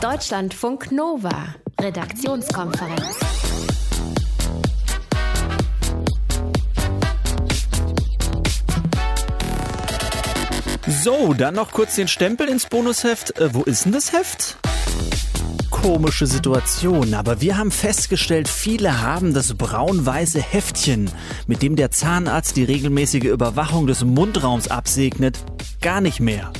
Deutschlandfunk Nova, Redaktionskonferenz. So, dann noch kurz den Stempel ins Bonusheft. Äh, wo ist denn das Heft? Komische Situation, aber wir haben festgestellt, viele haben das braun-weiße Heftchen, mit dem der Zahnarzt die regelmäßige Überwachung des Mundraums absegnet, gar nicht mehr.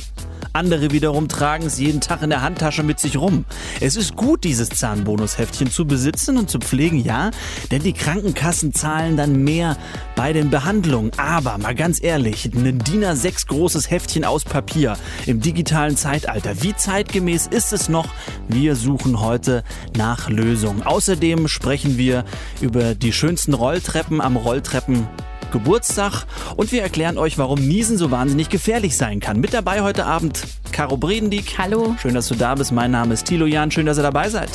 Andere wiederum tragen es jeden Tag in der Handtasche mit sich rum. Es ist gut, dieses Zahnbonusheftchen zu besitzen und zu pflegen, ja, denn die Krankenkassen zahlen dann mehr bei den Behandlungen. Aber mal ganz ehrlich, ein DIN A6 großes Heftchen aus Papier im digitalen Zeitalter, wie zeitgemäß ist es noch? Wir suchen heute nach Lösungen. Außerdem sprechen wir über die schönsten Rolltreppen am Rolltreppen Geburtstag und wir erklären euch, warum Niesen so wahnsinnig gefährlich sein kann. Mit dabei heute Abend Caro Bredendieck. Hallo. Schön, dass du da bist. Mein Name ist Thilo Jan. Schön, dass ihr dabei seid.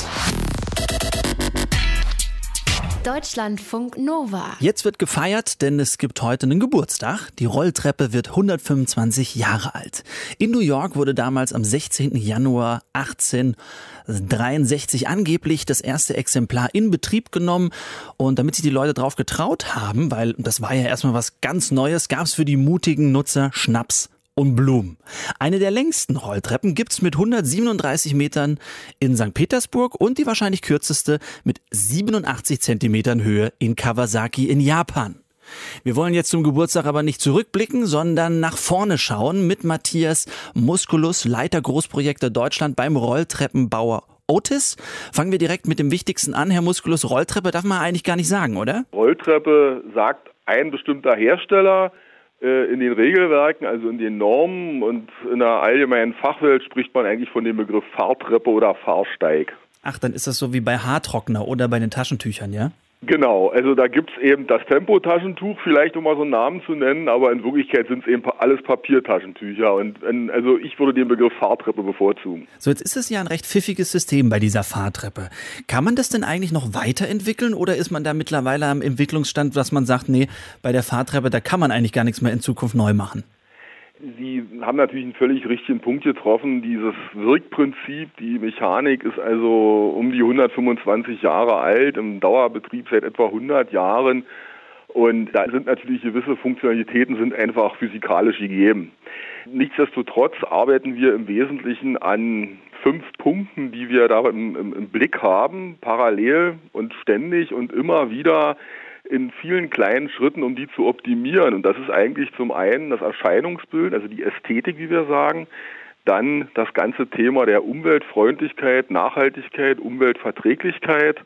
Deutschlandfunk Nova. Jetzt wird gefeiert, denn es gibt heute einen Geburtstag. Die Rolltreppe wird 125 Jahre alt. In New York wurde damals am 16. Januar 1863 angeblich das erste Exemplar in Betrieb genommen. Und damit sich die Leute drauf getraut haben, weil das war ja erstmal was ganz Neues, gab es für die mutigen Nutzer Schnaps und Blumen. Eine der längsten Rolltreppen gibt's mit 137 Metern in St. Petersburg und die wahrscheinlich kürzeste mit 87 Zentimetern Höhe in Kawasaki in Japan. Wir wollen jetzt zum Geburtstag aber nicht zurückblicken, sondern nach vorne schauen mit Matthias Musculus, Leiter Großprojekte Deutschland beim Rolltreppenbauer Otis. Fangen wir direkt mit dem Wichtigsten an. Herr Musculus, Rolltreppe darf man eigentlich gar nicht sagen, oder? Rolltreppe sagt ein bestimmter Hersteller äh, in den Regelwerken, also in den Normen und in der allgemeinen Fachwelt spricht man eigentlich von dem Begriff Fahrtreppe oder Fahrsteig. Ach, dann ist das so wie bei Haartrockner oder bei den Taschentüchern, ja? Genau, also da gibt's eben das Tempotaschentuch, vielleicht um mal so einen Namen zu nennen, aber in Wirklichkeit sind es eben alles Papiertaschentücher. Und also ich würde den Begriff Fahrtreppe bevorzugen. So, jetzt ist es ja ein recht pfiffiges System bei dieser Fahrtreppe. Kann man das denn eigentlich noch weiterentwickeln oder ist man da mittlerweile am Entwicklungsstand, dass man sagt, nee, bei der Fahrtreppe, da kann man eigentlich gar nichts mehr in Zukunft neu machen? Sie haben natürlich einen völlig richtigen Punkt getroffen. Dieses Wirkprinzip, die Mechanik ist also um die 125 Jahre alt, im Dauerbetrieb seit etwa 100 Jahren. Und da sind natürlich gewisse Funktionalitäten sind einfach physikalisch gegeben. Nichtsdestotrotz arbeiten wir im Wesentlichen an fünf Punkten, die wir da im, im, im Blick haben, parallel und ständig und immer wieder in vielen kleinen Schritten, um die zu optimieren. Und das ist eigentlich zum einen das Erscheinungsbild, also die Ästhetik, wie wir sagen, dann das ganze Thema der Umweltfreundlichkeit, Nachhaltigkeit, Umweltverträglichkeit.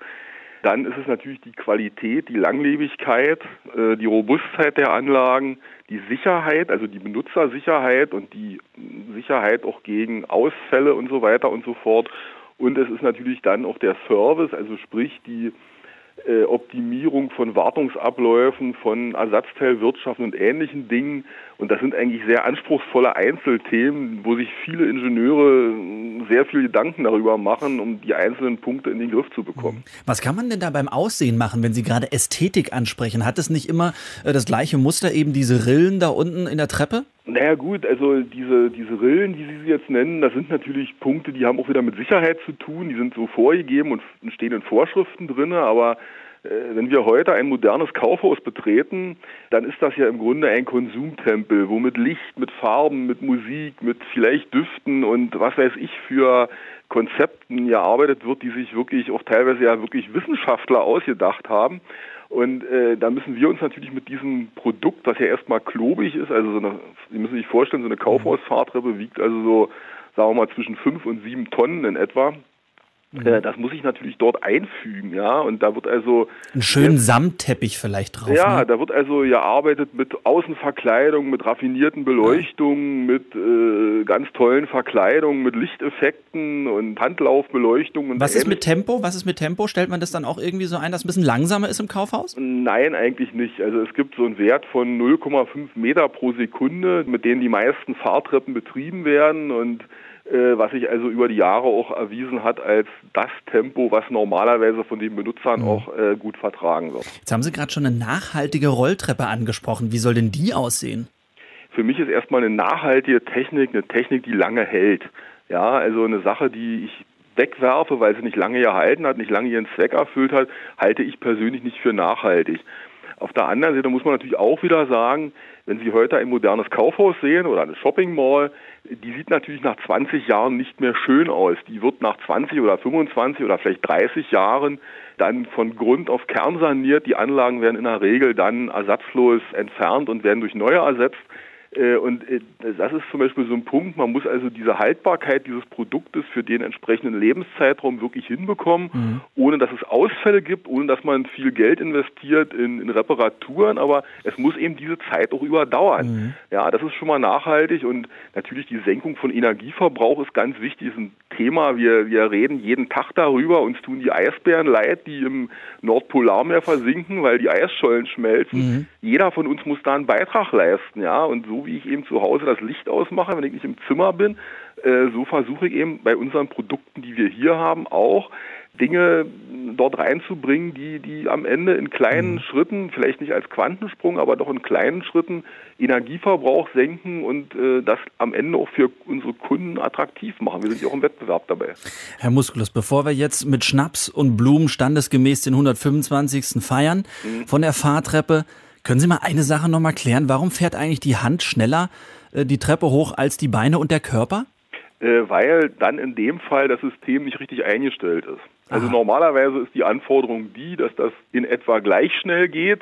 Dann ist es natürlich die Qualität, die Langlebigkeit, äh, die Robustheit der Anlagen, die Sicherheit, also die Benutzersicherheit und die Sicherheit auch gegen Ausfälle und so weiter und so fort. Und es ist natürlich dann auch der Service, also sprich die Optimierung von Wartungsabläufen, von Ersatzteilwirtschaft und ähnlichen Dingen. Und das sind eigentlich sehr anspruchsvolle Einzelthemen, wo sich viele Ingenieure sehr viel Gedanken darüber machen, um die einzelnen Punkte in den Griff zu bekommen. Was kann man denn da beim Aussehen machen, wenn Sie gerade Ästhetik ansprechen? Hat es nicht immer äh, das gleiche Muster, eben diese Rillen da unten in der Treppe? Naja gut, also diese, diese Rillen, die Sie jetzt nennen, das sind natürlich Punkte, die haben auch wieder mit Sicherheit zu tun, die sind so vorgegeben und stehen in Vorschriften drin, aber wenn wir heute ein modernes Kaufhaus betreten, dann ist das ja im Grunde ein Konsumtempel, wo mit Licht, mit Farben, mit Musik, mit vielleicht Düften und was weiß ich für Konzepten gearbeitet wird, die sich wirklich auch teilweise ja wirklich Wissenschaftler ausgedacht haben. Und äh, da müssen wir uns natürlich mit diesem Produkt, das ja erstmal klobig ist, also so eine, Sie müssen sich vorstellen, so eine Kaufhausfahrtreppe wiegt also so, sagen wir mal, zwischen fünf und sieben Tonnen in etwa. Mhm. Äh, das muss ich natürlich dort einfügen, ja. Und da wird also einen schönen ja, Samtteppich vielleicht drauf. Ja, ne? da wird also gearbeitet mit Außenverkleidung, mit raffinierten Beleuchtungen, ja. mit äh, ganz tollen Verkleidungen, mit Lichteffekten und Handlaufbeleuchtung. Und Was ähnlich. ist mit Tempo? Was ist mit Tempo? Stellt man das dann auch irgendwie so ein, dass es ein bisschen langsamer ist im Kaufhaus? Nein, eigentlich nicht. Also es gibt so einen Wert von 0,5 Meter pro Sekunde, mit denen die meisten Fahrtreppen betrieben werden und was sich also über die Jahre auch erwiesen hat als das Tempo, was normalerweise von den Benutzern mhm. auch äh, gut vertragen wird. Jetzt haben Sie gerade schon eine nachhaltige Rolltreppe angesprochen. Wie soll denn die aussehen? Für mich ist erstmal eine nachhaltige Technik eine Technik, die lange hält. Ja, also eine Sache, die ich wegwerfe, weil sie nicht lange gehalten hat, nicht lange ihren Zweck erfüllt hat, halte ich persönlich nicht für nachhaltig. Auf der anderen Seite muss man natürlich auch wieder sagen, wenn Sie heute ein modernes Kaufhaus sehen oder eine Shopping Mall, die sieht natürlich nach 20 Jahren nicht mehr schön aus. Die wird nach 20 oder 25 oder vielleicht 30 Jahren dann von Grund auf Kern saniert. Die Anlagen werden in der Regel dann ersatzlos entfernt und werden durch neue ersetzt. Äh, und äh, das ist zum Beispiel so ein Punkt, man muss also diese Haltbarkeit dieses Produktes für den entsprechenden Lebenszeitraum wirklich hinbekommen, mhm. ohne dass es Ausfälle gibt, ohne dass man viel Geld investiert in, in Reparaturen, aber es muss eben diese Zeit auch überdauern. Mhm. Ja, das ist schon mal nachhaltig und natürlich die Senkung von Energieverbrauch ist ganz wichtig, ist ein Thema. Wir, wir reden jeden Tag darüber, uns tun die Eisbären leid, die im Nordpolarmeer versinken, weil die Eisschollen schmelzen. Mhm. Jeder von uns muss da einen Beitrag leisten, ja, und so wie ich eben zu Hause das Licht ausmache, wenn ich nicht im Zimmer bin, äh, so versuche ich eben bei unseren Produkten, die wir hier haben, auch Dinge dort reinzubringen, die, die am Ende in kleinen mhm. Schritten, vielleicht nicht als Quantensprung, aber doch in kleinen Schritten Energieverbrauch senken und äh, das am Ende auch für unsere Kunden attraktiv machen. Wir sind ja auch im Wettbewerb dabei. Herr Musculus, bevor wir jetzt mit Schnaps und Blumen standesgemäß den 125. feiern mhm. von der Fahrtreppe, können Sie mal eine Sache nochmal klären? Warum fährt eigentlich die Hand schneller äh, die Treppe hoch als die Beine und der Körper? Äh, weil dann in dem Fall das System nicht richtig eingestellt ist. Also Aha. normalerweise ist die Anforderung die, dass das in etwa gleich schnell geht.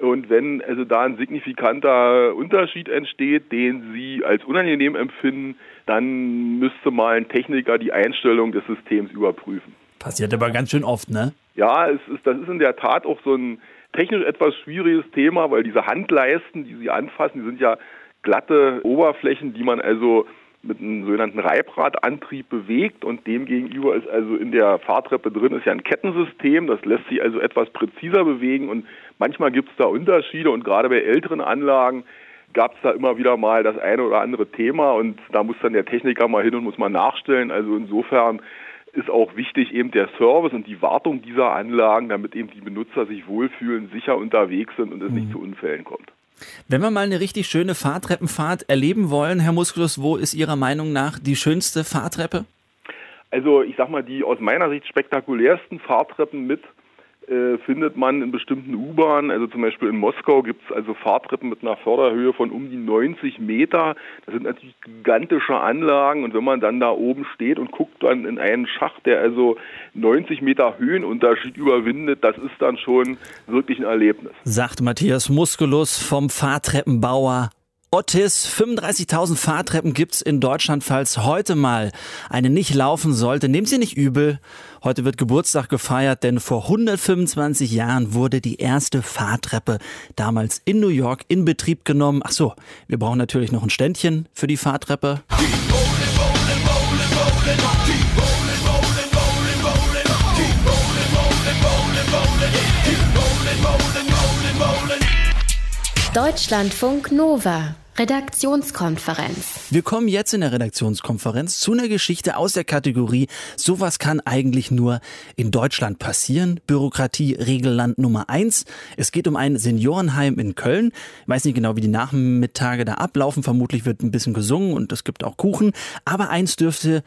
Und wenn also da ein signifikanter Unterschied entsteht, den Sie als unangenehm empfinden, dann müsste mal ein Techniker die Einstellung des Systems überprüfen. Passiert aber ganz schön oft, ne? Ja, es ist, das ist in der Tat auch so ein technisch etwas schwieriges Thema, weil diese Handleisten, die Sie anfassen, die sind ja glatte Oberflächen, die man also mit einem sogenannten Reibradantrieb bewegt und demgegenüber ist also in der Fahrtreppe drin ist ja ein Kettensystem, das lässt sich also etwas präziser bewegen und manchmal gibt es da Unterschiede und gerade bei älteren Anlagen gab es da immer wieder mal das eine oder andere Thema und da muss dann der Techniker mal hin und muss mal nachstellen. Also insofern ist auch wichtig eben der Service und die Wartung dieser Anlagen, damit eben die Benutzer sich wohlfühlen, sicher unterwegs sind und es mhm. nicht zu Unfällen kommt. Wenn wir mal eine richtig schöne Fahrtreppenfahrt erleben wollen, Herr Musculus, wo ist Ihrer Meinung nach die schönste Fahrtreppe? Also ich sag mal, die aus meiner Sicht spektakulärsten Fahrtreppen mit äh, findet man in bestimmten U-Bahnen, also zum Beispiel in Moskau gibt es also Fahrtreppen mit einer Förderhöhe von um die 90 Meter. Das sind natürlich gigantische Anlagen und wenn man dann da oben steht und guckt dann in einen Schacht, der also 90 Meter Höhenunterschied überwindet, das ist dann schon wirklich ein Erlebnis. Sagt Matthias Musculus vom Fahrtreppenbauer Otis, 35.000 Fahrtreppen gibt's in Deutschland, falls heute mal eine nicht laufen sollte. Nehmen Sie nicht übel. Heute wird Geburtstag gefeiert, denn vor 125 Jahren wurde die erste Fahrtreppe damals in New York in Betrieb genommen. Ach so, wir brauchen natürlich noch ein Ständchen für die Fahrtreppe. Deutschlandfunk Nova Redaktionskonferenz. Wir kommen jetzt in der Redaktionskonferenz zu einer Geschichte aus der Kategorie Sowas kann eigentlich nur in Deutschland passieren. Bürokratie Regelland Nummer eins. Es geht um ein Seniorenheim in Köln. Ich weiß nicht genau, wie die Nachmittage da ablaufen. Vermutlich wird ein bisschen gesungen und es gibt auch Kuchen. Aber eins dürfte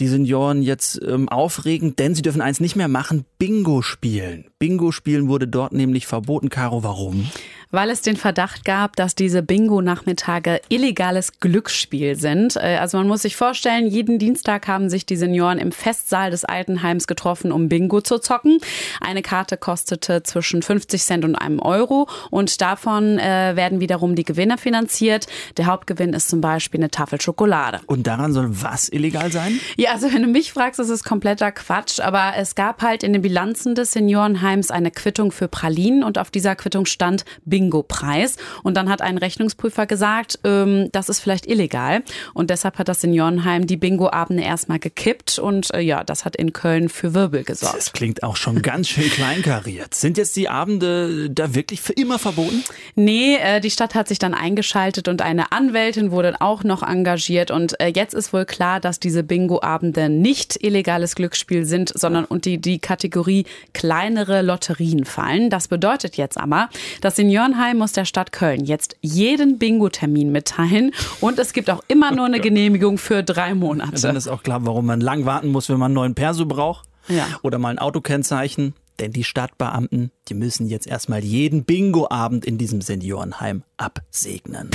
die Senioren jetzt ähm, aufregen, denn sie dürfen eins nicht mehr machen, Bingo spielen. Bingo spielen wurde dort nämlich verboten. Caro, warum? Weil es den Verdacht gab, dass diese Bingo-Nachmittage illegales Glücksspiel sind. Äh, also man muss sich vorstellen, jeden Dienstag haben sich die Senioren im Festsaal des Altenheims getroffen, um Bingo zu zocken. Eine Karte kostete zwischen 50 Cent und einem Euro und davon äh, werden wiederum die Gewinne finanziert. Der Hauptgewinn ist zum Beispiel eine Tafel Schokolade. Und daran soll was illegal sein? Ja, also wenn du mich fragst, ist es kompletter Quatsch. Aber es gab halt in den Bilanzen des Seniorenheims eine Quittung für Pralinen und auf dieser Quittung stand Bingo. Bingo-Preis. Und dann hat ein Rechnungsprüfer gesagt, ähm, das ist vielleicht illegal. Und deshalb hat das Seniorenheim die Bingo-Abende erstmal gekippt. Und äh, ja, das hat in Köln für Wirbel gesorgt. Das klingt auch schon ganz schön kleinkariert. Sind jetzt die Abende da wirklich für immer verboten? Nee, äh, die Stadt hat sich dann eingeschaltet und eine Anwältin wurde auch noch engagiert. Und äh, jetzt ist wohl klar, dass diese Bingo-Abende nicht illegales Glücksspiel sind, sondern unter die, die Kategorie kleinere Lotterien fallen. Das bedeutet jetzt aber, dass Senioren Seniorenheim muss der Stadt Köln jetzt jeden Bingo-Termin mitteilen und es gibt auch immer nur eine Genehmigung für drei Monate. Dann ist auch klar, warum man lang warten muss, wenn man einen neuen Perso braucht. Ja. Oder mal ein Autokennzeichen. Denn die Stadtbeamten, die müssen jetzt erstmal jeden Bingo-Abend in diesem Seniorenheim absegnen.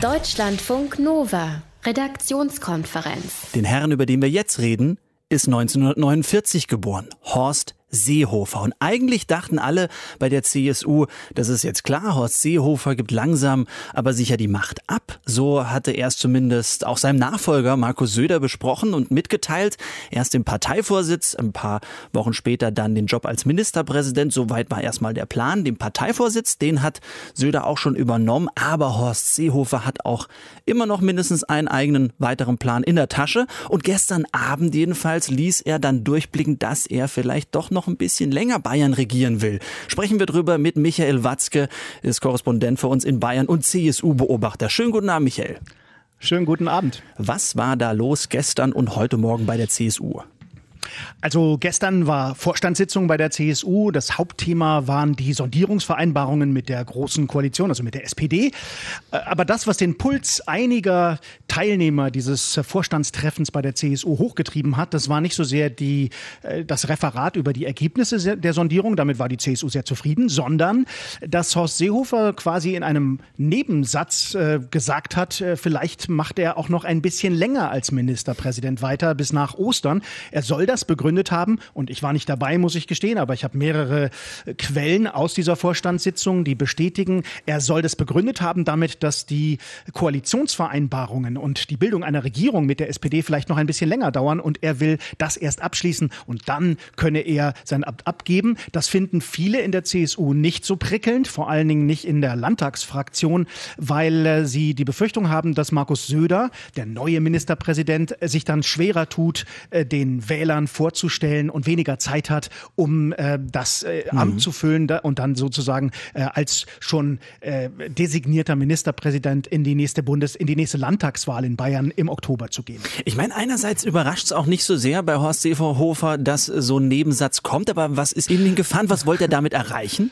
Deutschlandfunk Nova. Redaktionskonferenz. Den Herrn, über den wir jetzt reden, ist 1949 geboren. Horst Seehofer. Und eigentlich dachten alle bei der CSU, das ist jetzt klar, Horst Seehofer gibt langsam aber sicher die Macht ab. So hatte er es zumindest auch seinem Nachfolger Markus Söder besprochen und mitgeteilt. Erst den Parteivorsitz, ein paar Wochen später dann den Job als Ministerpräsident. Soweit war erstmal der Plan. Den Parteivorsitz, den hat Söder auch schon übernommen. Aber Horst Seehofer hat auch immer noch mindestens einen eigenen weiteren Plan in der Tasche. Und gestern Abend jedenfalls ließ er dann durchblicken, dass er vielleicht doch ein bisschen länger Bayern regieren will. Sprechen wir drüber mit Michael Watzke, ist Korrespondent für uns in Bayern und CSU-Beobachter. Schönen guten Abend, Michael. Schönen guten Abend. Was war da los gestern und heute Morgen bei der CSU? Also gestern war Vorstandssitzung bei der CSU. Das Hauptthema waren die Sondierungsvereinbarungen mit der Großen Koalition, also mit der SPD. Äh, aber das, was den Puls einiger Teilnehmer dieses Vorstandstreffens bei der CSU hochgetrieben hat, das war nicht so sehr die, äh, das Referat über die Ergebnisse der Sondierung, damit war die CSU sehr zufrieden, sondern dass Horst Seehofer quasi in einem Nebensatz äh, gesagt hat, vielleicht macht er auch noch ein bisschen länger als Ministerpräsident weiter bis nach Ostern. Er soll das begründet haben. Und ich war nicht dabei, muss ich gestehen, aber ich habe mehrere äh, Quellen aus dieser Vorstandssitzung, die bestätigen, er soll das begründet haben damit, dass die Koalitionsvereinbarungen und die Bildung einer Regierung mit der SPD vielleicht noch ein bisschen länger dauern und er will das erst abschließen und dann könne er sein Amt abgeben. Das finden viele in der CSU nicht so prickelnd, vor allen Dingen nicht in der Landtagsfraktion, weil äh, sie die Befürchtung haben, dass Markus Söder, der neue Ministerpräsident, sich dann schwerer tut, äh, den Wählern vorzustellen und weniger Zeit hat, um äh, das äh, mhm. Amt zu füllen da, und dann sozusagen äh, als schon äh, designierter Ministerpräsident in die nächste Bundes, in die nächste Landtagswahl in Bayern im Oktober zu gehen. Ich meine, einerseits überrascht es auch nicht so sehr bei Horst Seehofer, dass so ein Nebensatz kommt, aber was ist Ihnen gefahren? Was wollte er damit erreichen?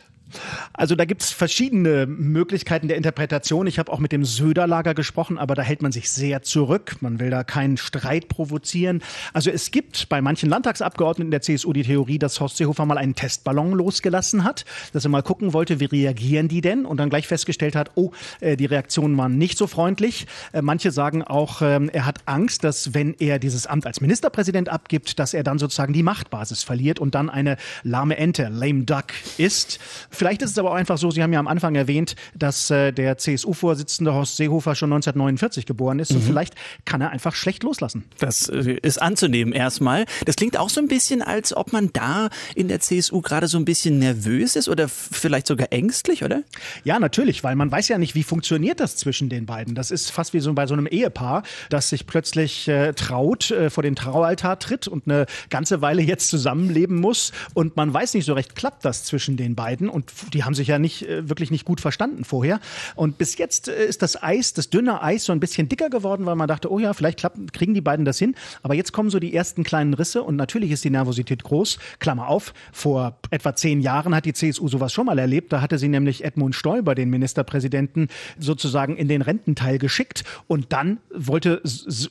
Also da gibt es verschiedene Möglichkeiten der Interpretation. Ich habe auch mit dem Söderlager gesprochen, aber da hält man sich sehr zurück. Man will da keinen Streit provozieren. Also es gibt bei manchen Landtagsabgeordneten der CSU die Theorie, dass Horst Seehofer mal einen Testballon losgelassen hat, dass er mal gucken wollte, wie reagieren die denn und dann gleich festgestellt hat, oh, äh, die Reaktionen waren nicht so freundlich. Äh, manche sagen auch, ähm, er hat Angst, dass wenn er dieses Amt als Ministerpräsident abgibt, dass er dann sozusagen die Machtbasis verliert und dann eine lahme Ente, lame duck ist. Vielleicht ist es aber auch einfach so, Sie haben ja am Anfang erwähnt, dass äh, der CSU-Vorsitzende Horst Seehofer schon 1949 geboren ist. Mhm. Und vielleicht kann er einfach schlecht loslassen. Das äh, ist anzunehmen erstmal. Das klingt auch so ein bisschen, als ob man da in der CSU gerade so ein bisschen nervös ist oder vielleicht sogar ängstlich, oder? Ja, natürlich, weil man weiß ja nicht, wie funktioniert das zwischen den beiden. Das ist fast wie so bei so einem Ehepaar, das sich plötzlich äh, traut, äh, vor den Traualtar tritt und eine ganze Weile jetzt zusammenleben muss. Und man weiß nicht so recht, klappt das zwischen den beiden. Und die haben sich ja nicht äh, wirklich nicht gut verstanden vorher. Und bis jetzt äh, ist das Eis, das dünne Eis, so ein bisschen dicker geworden, weil man dachte, oh ja, vielleicht klappen, kriegen die beiden das hin. Aber jetzt kommen so die ersten kleinen Risse und natürlich ist die Nervosität groß. Klammer auf, vor etwa zehn Jahren hat die CSU sowas schon mal erlebt. Da hatte sie nämlich Edmund Stoiber, den Ministerpräsidenten, sozusagen in den Rententeil geschickt. Und dann wollte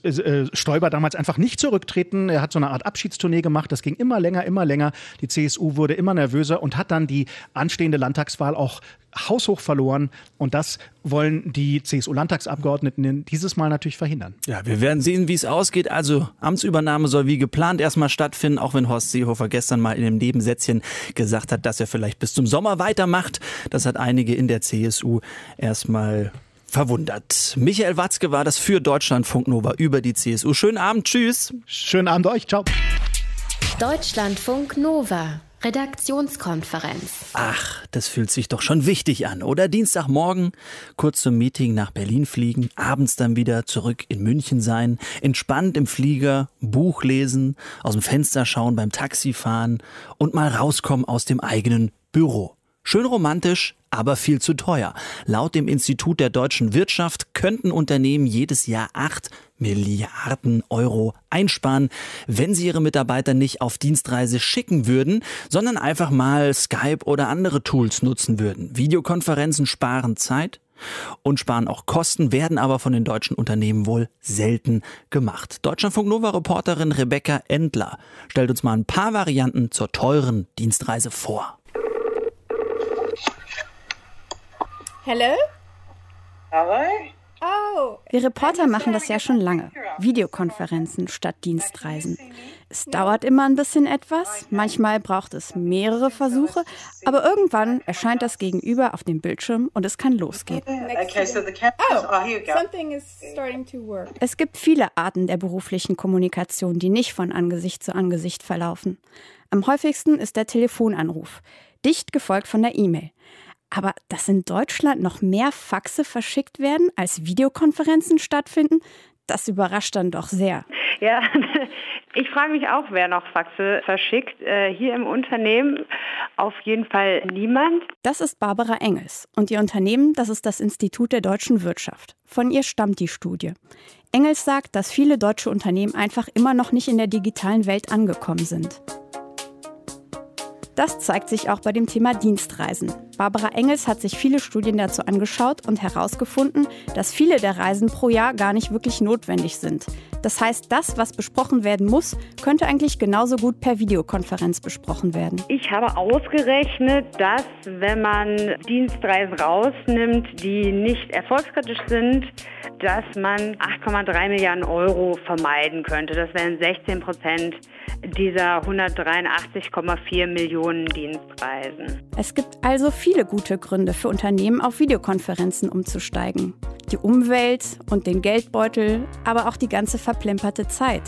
äh, Stoiber damals einfach nicht zurücktreten. Er hat so eine Art Abschiedstournee gemacht. Das ging immer länger, immer länger. Die CSU wurde immer nervöser und hat dann die anstehende anstehende Landtagswahl auch haushoch verloren. Und das wollen die CSU-Landtagsabgeordneten dieses Mal natürlich verhindern. Ja, wir werden sehen, wie es ausgeht. Also Amtsübernahme soll wie geplant erstmal stattfinden, auch wenn Horst Seehofer gestern mal in einem Nebensätzchen gesagt hat, dass er vielleicht bis zum Sommer weitermacht. Das hat einige in der CSU erstmal verwundert. Michael Watzke war das für Deutschlandfunk Nova über die CSU. Schönen Abend, tschüss. Schönen Abend euch, ciao. Deutschlandfunk Nova. Redaktionskonferenz. Ach, das fühlt sich doch schon wichtig an, oder? Dienstagmorgen kurz zum Meeting nach Berlin fliegen, abends dann wieder zurück in München sein, entspannt im Flieger, Buch lesen, aus dem Fenster schauen beim Taxifahren und mal rauskommen aus dem eigenen Büro. Schön romantisch, aber viel zu teuer. Laut dem Institut der deutschen Wirtschaft könnten Unternehmen jedes Jahr 8 Milliarden Euro einsparen, wenn sie ihre Mitarbeiter nicht auf Dienstreise schicken würden, sondern einfach mal Skype oder andere Tools nutzen würden. Videokonferenzen sparen Zeit, und sparen auch Kosten, werden aber von den deutschen Unternehmen wohl selten gemacht. Deutschlandfunk Nova Reporterin Rebecca Endler stellt uns mal ein paar Varianten zur teuren Dienstreise vor. Hello? Hello? Oh. Wir Reporter machen das ja schon lange. Videokonferenzen statt Dienstreisen. Es dauert immer ein bisschen etwas, manchmal braucht es mehrere Versuche, aber irgendwann erscheint das Gegenüber auf dem Bildschirm und es kann losgehen. Oh, something is starting to work. Es gibt viele Arten der beruflichen Kommunikation, die nicht von Angesicht zu Angesicht verlaufen. Am häufigsten ist der Telefonanruf, dicht gefolgt von der E-Mail. Aber dass in Deutschland noch mehr Faxe verschickt werden, als Videokonferenzen stattfinden, das überrascht dann doch sehr. Ja, ich frage mich auch, wer noch Faxe verschickt. Äh, hier im Unternehmen auf jeden Fall niemand. Das ist Barbara Engels. Und ihr Unternehmen, das ist das Institut der deutschen Wirtschaft. Von ihr stammt die Studie. Engels sagt, dass viele deutsche Unternehmen einfach immer noch nicht in der digitalen Welt angekommen sind. Das zeigt sich auch bei dem Thema Dienstreisen. Barbara Engels hat sich viele Studien dazu angeschaut und herausgefunden, dass viele der Reisen pro Jahr gar nicht wirklich notwendig sind. Das heißt, das, was besprochen werden muss, könnte eigentlich genauso gut per Videokonferenz besprochen werden. Ich habe ausgerechnet, dass wenn man Dienstreisen rausnimmt, die nicht erfolgskritisch sind, dass man 8,3 Milliarden Euro vermeiden könnte. Das wären 16 Prozent dieser 183,4 Millionen Dienstreisen. Es gibt also viele gute Gründe für Unternehmen, auf Videokonferenzen umzusteigen. Die Umwelt und den Geldbeutel, aber auch die ganze verplemperte Zeit.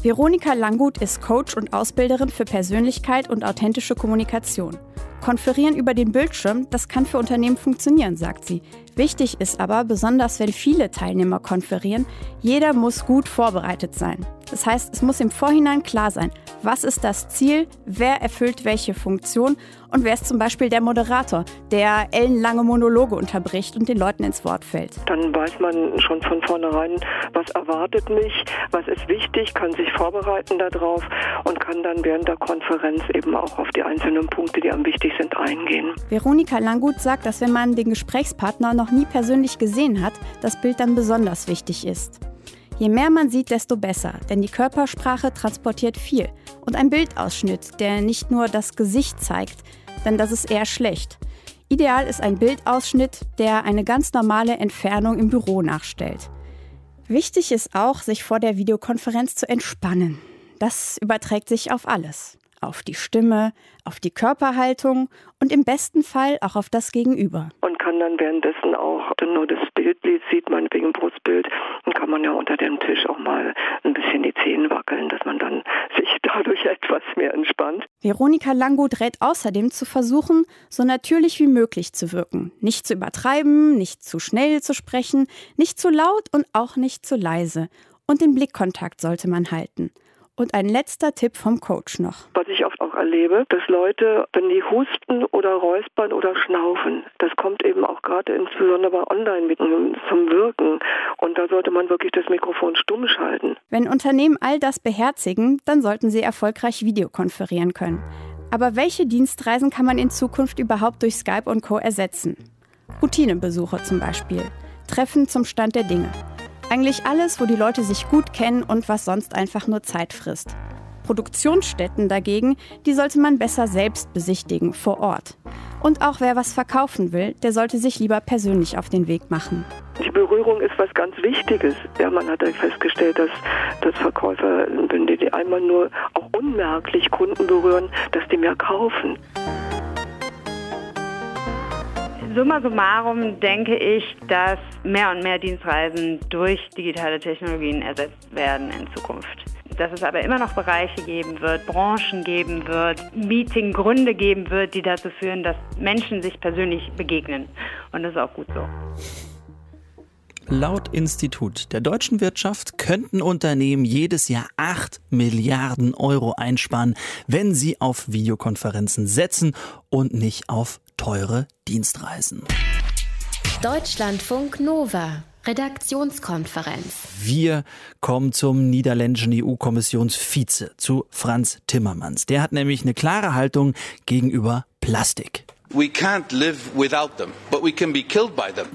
Veronika Langgut ist Coach und Ausbilderin für Persönlichkeit und authentische Kommunikation. Konferieren über den Bildschirm, das kann für Unternehmen funktionieren, sagt sie. Wichtig ist aber, besonders wenn viele Teilnehmer konferieren, jeder muss gut vorbereitet sein. Das heißt, es muss im Vorhinein klar sein, was ist das Ziel, wer erfüllt welche Funktion und wer ist zum Beispiel der Moderator, der ellenlange Monologe unterbricht und den Leuten ins Wort fällt. Dann weiß man schon von vornherein, was erwartet mich, was ist wichtig, kann sich vorbereiten darauf und kann dann während der Konferenz eben auch auf die einzelnen Punkte, die am wichtigsten sind, eingehen. Veronika Langgut sagt, dass wenn man den Gesprächspartner noch nie persönlich gesehen hat, das Bild dann besonders wichtig ist. Je mehr man sieht, desto besser, denn die Körpersprache transportiert viel. Und ein Bildausschnitt, der nicht nur das Gesicht zeigt, denn das ist eher schlecht. Ideal ist ein Bildausschnitt, der eine ganz normale Entfernung im Büro nachstellt. Wichtig ist auch, sich vor der Videokonferenz zu entspannen. Das überträgt sich auf alles. Auf die Stimme, auf die Körperhaltung und im besten Fall auch auf das Gegenüber. Und kann dann währenddessen auch nur das Bild sieht, meinetwegen Brustbild, und kann man ja unter dem Tisch auch mal ein bisschen die Zähne wackeln, dass man dann sich dadurch etwas mehr entspannt. Veronika Langgut rät außerdem zu versuchen, so natürlich wie möglich zu wirken. Nicht zu übertreiben, nicht zu schnell zu sprechen, nicht zu laut und auch nicht zu leise. Und den Blickkontakt sollte man halten. Und ein letzter Tipp vom Coach noch. Was ich oft auch erlebe, dass Leute, wenn die husten oder räuspern oder schnaufen, das kommt eben auch gerade insbesondere bei Online-Meetings zum Wirken. Und da sollte man wirklich das Mikrofon stumm schalten. Wenn Unternehmen all das beherzigen, dann sollten sie erfolgreich Videokonferieren können. Aber welche Dienstreisen kann man in Zukunft überhaupt durch Skype und Co. ersetzen? Routinebesuche zum Beispiel. Treffen zum Stand der Dinge. Eigentlich alles, wo die Leute sich gut kennen und was sonst einfach nur Zeit frisst. Produktionsstätten dagegen, die sollte man besser selbst besichtigen, vor Ort. Und auch wer was verkaufen will, der sollte sich lieber persönlich auf den Weg machen. Die Berührung ist was ganz Wichtiges. Ja, man hat festgestellt, dass, dass Verkäufer, wenn die einmal nur auch unmerklich Kunden berühren, dass die mehr kaufen. Summa summarum denke ich, dass mehr und mehr Dienstreisen durch digitale Technologien ersetzt werden in Zukunft. Dass es aber immer noch Bereiche geben wird, Branchen geben wird, Meetinggründe geben wird, die dazu führen, dass Menschen sich persönlich begegnen. Und das ist auch gut so. Laut Institut der deutschen Wirtschaft könnten Unternehmen jedes Jahr 8 Milliarden Euro einsparen, wenn sie auf Videokonferenzen setzen und nicht auf teure Dienstreisen. Deutschlandfunk Nova. Redaktionskonferenz. Wir kommen zum niederländischen EU-Kommissionsvize, zu Franz Timmermans. Der hat nämlich eine klare Haltung gegenüber Plastik.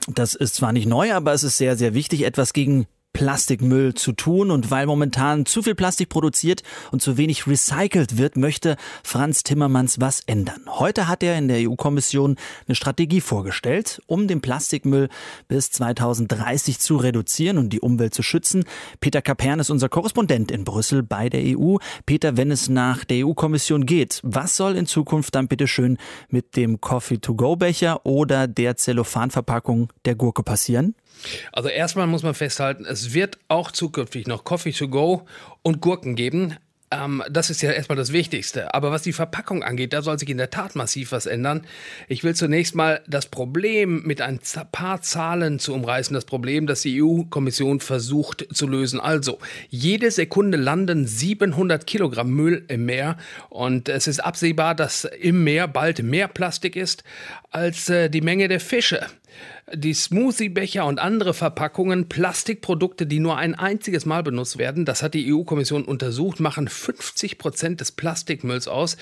Das ist zwar nicht neu, aber es ist sehr, sehr wichtig, etwas gegen Plastikmüll zu tun. Und weil momentan zu viel Plastik produziert und zu wenig recycelt wird, möchte Franz Timmermans was ändern. Heute hat er in der EU-Kommission eine Strategie vorgestellt, um den Plastikmüll bis 2030 zu reduzieren und die Umwelt zu schützen. Peter Kapern ist unser Korrespondent in Brüssel bei der EU. Peter, wenn es nach der EU-Kommission geht, was soll in Zukunft dann bitte schön mit dem Coffee-to-go-Becher oder der Zellophanverpackung der Gurke passieren? Also erstmal muss man festhalten, es wird auch zukünftig noch Coffee to go und Gurken geben. Ähm, das ist ja erstmal das Wichtigste. Aber was die Verpackung angeht, da soll sich in der Tat massiv was ändern. Ich will zunächst mal das Problem mit ein paar Zahlen zu umreißen, das Problem, das die EU-Kommission versucht zu lösen. Also, jede Sekunde landen 700 Kilogramm Müll im Meer und es ist absehbar, dass im Meer bald mehr Plastik ist als äh, die Menge der Fische die Smoothiebecher und andere Verpackungen, Plastikprodukte, die nur ein einziges Mal benutzt werden, das hat die EU-Kommission untersucht, machen 50 Prozent des Plastikmülls aus,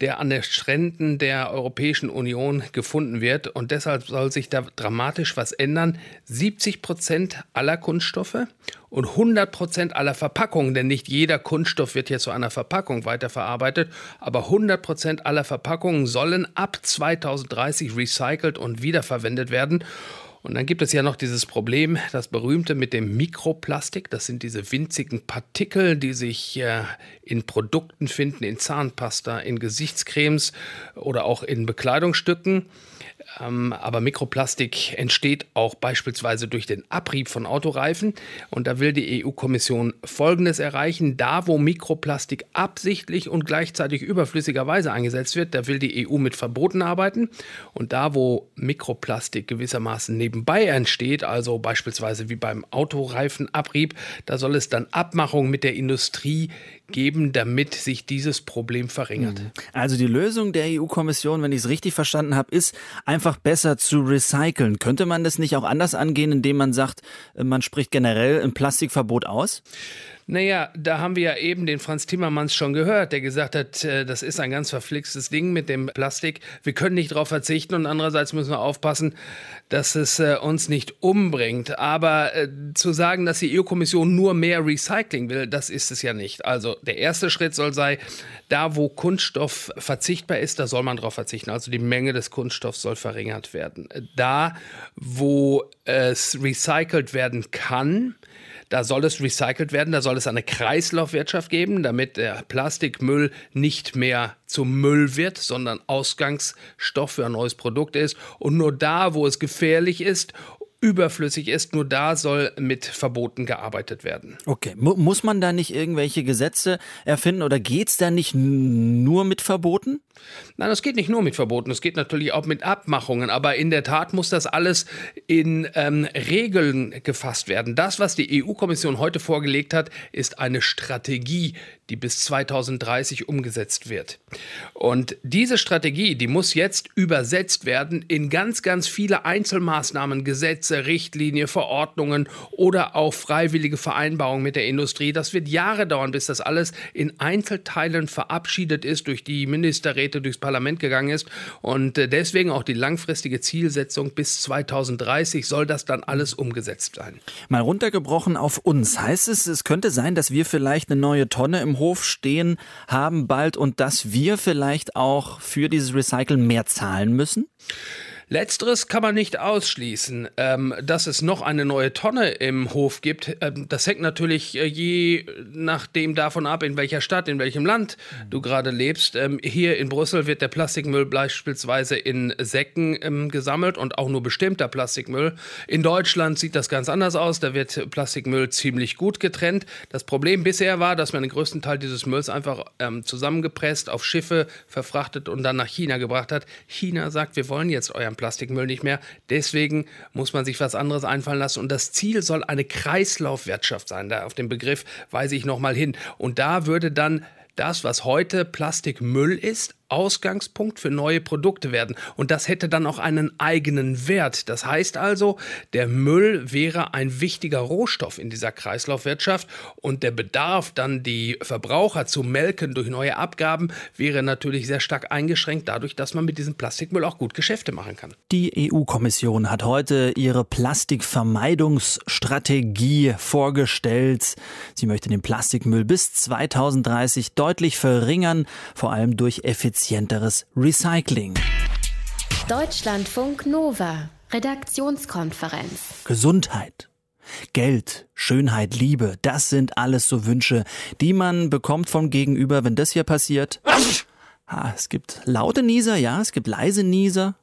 der an den Stränden der Europäischen Union gefunden wird. Und deshalb soll sich da dramatisch was ändern. 70 Prozent aller Kunststoffe und 100 Prozent aller Verpackungen, denn nicht jeder Kunststoff wird hier zu einer Verpackung weiterverarbeitet, aber 100 Prozent aller Verpackungen sollen ab 2030 recycelt und wiederverwendet werden. Und dann gibt es ja noch dieses Problem, das berühmte mit dem Mikroplastik. Das sind diese winzigen Partikel, die sich äh, in Produkten finden, in Zahnpasta, in Gesichtscremes oder auch in Bekleidungsstücken. Ähm, aber Mikroplastik entsteht auch beispielsweise durch den Abrieb von Autoreifen. Und da will die EU-Kommission Folgendes erreichen. Da, wo Mikroplastik absichtlich und gleichzeitig überflüssigerweise eingesetzt wird, da will die EU mit Verboten arbeiten. Und da, wo Mikroplastik gewissermaßen nebenbei entsteht, also beispielsweise wie beim Autoreifenabrieb, da soll es dann Abmachungen mit der Industrie geben, damit sich dieses Problem verringert. Mhm. Also die Lösung der EU-Kommission, wenn ich es richtig verstanden habe, ist einfach besser zu recyceln. Könnte man das nicht auch anders angehen, indem man sagt, äh, man spricht generell ein Plastikverbot aus? Naja, da haben wir ja eben den Franz Timmermans schon gehört, der gesagt hat, äh, das ist ein ganz verflixtes Ding mit dem Plastik. Wir können nicht darauf verzichten und andererseits müssen wir aufpassen, dass es äh, uns nicht umbringt. Aber äh, zu sagen, dass die EU-Kommission nur mehr Recycling will, das ist es ja nicht. Also der erste Schritt soll sein, da wo Kunststoff verzichtbar ist, da soll man darauf verzichten. Also die Menge des Kunststoffs soll verringert werden. Da wo es recycelt werden kann, da soll es recycelt werden, da soll es eine Kreislaufwirtschaft geben, damit der Plastikmüll nicht mehr zum Müll wird, sondern Ausgangsstoff für ein neues Produkt ist. Und nur da, wo es gefährlich ist überflüssig ist. Nur da soll mit Verboten gearbeitet werden. Okay, muss man da nicht irgendwelche Gesetze erfinden oder geht es da nicht nur mit Verboten? Nein, es geht nicht nur mit Verboten, es geht natürlich auch mit Abmachungen, aber in der Tat muss das alles in ähm, Regeln gefasst werden. Das, was die EU-Kommission heute vorgelegt hat, ist eine Strategie, die bis 2030 umgesetzt wird. Und diese Strategie, die muss jetzt übersetzt werden in ganz, ganz viele Einzelmaßnahmen, Gesetze, Richtlinien, Verordnungen oder auch freiwillige Vereinbarungen mit der Industrie. Das wird Jahre dauern, bis das alles in Einzelteilen verabschiedet ist durch die Ministerräte durchs Parlament gegangen ist. Und äh, deswegen auch die langfristige Zielsetzung bis 2030 soll das dann alles umgesetzt sein. Mal runtergebrochen auf uns. Heißt es, es könnte sein, dass wir vielleicht eine neue Tonne im Hof stehen haben bald und dass wir vielleicht auch für dieses Recyceln mehr zahlen müssen? Letzteres kann man nicht ausschließen. Ähm, dass es noch eine neue Tonne im Hof gibt, ähm, das hängt natürlich äh, je nachdem davon ab, in welcher Stadt, in welchem Land du gerade lebst. Ähm, hier in Brüssel wird der Plastikmüll beispielsweise in Säcken ähm, gesammelt und auch nur bestimmter Plastikmüll. In Deutschland sieht das ganz anders aus. Da wird Plastikmüll ziemlich gut getrennt. Das Problem bisher war, dass man den größten Teil dieses Mülls einfach ähm, zusammengepresst, auf Schiffe verfrachtet und dann nach China gebracht hat. China sagt, wir wollen jetzt euren Plastikmüll nicht mehr. Deswegen muss man sich was anderes einfallen lassen. Und das Ziel soll eine Kreislaufwirtschaft sein. Da auf den Begriff weise ich nochmal hin. Und da würde dann das, was heute Plastikmüll ist, Ausgangspunkt für neue Produkte werden. Und das hätte dann auch einen eigenen Wert. Das heißt also, der Müll wäre ein wichtiger Rohstoff in dieser Kreislaufwirtschaft und der Bedarf, dann die Verbraucher zu melken durch neue Abgaben, wäre natürlich sehr stark eingeschränkt dadurch, dass man mit diesem Plastikmüll auch gut Geschäfte machen kann. Die EU-Kommission hat heute ihre Plastikvermeidungsstrategie vorgestellt. Sie möchte den Plastikmüll bis 2030 deutlich verringern, vor allem durch effizienteres Recycling. Deutschlandfunk Nova, Redaktionskonferenz. Gesundheit. Geld, Schönheit, Liebe, das sind alles so Wünsche, die man bekommt vom Gegenüber, wenn das hier passiert. Ah, es gibt laute Nieser, ja, es gibt leise Nieser.